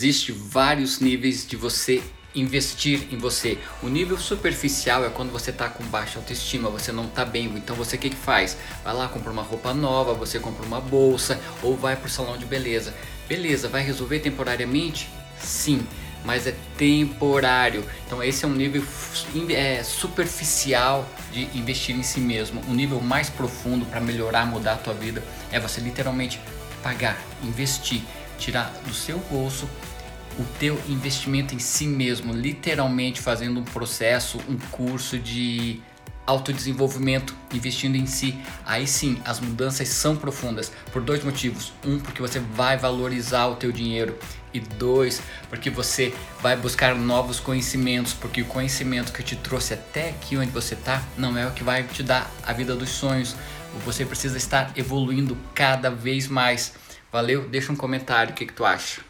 Existem vários níveis de você investir em você. O nível superficial é quando você está com baixa autoestima, você não está bem. Então você o que, que faz? Vai lá, compra uma roupa nova, você compra uma bolsa ou vai para o salão de beleza. Beleza, vai resolver temporariamente? Sim, mas é temporário. Então esse é um nível é, superficial de investir em si mesmo. Um nível mais profundo para melhorar, mudar a tua vida é você literalmente pagar, investir, tirar do seu bolso o teu investimento em si mesmo, literalmente fazendo um processo, um curso de autodesenvolvimento, investindo em si, aí sim as mudanças são profundas por dois motivos. Um, porque você vai valorizar o teu dinheiro e dois, porque você vai buscar novos conhecimentos, porque o conhecimento que te trouxe até aqui onde você está não é o que vai te dar a vida dos sonhos. Você precisa estar evoluindo cada vez mais. Valeu? Deixa um comentário o que, que tu acha.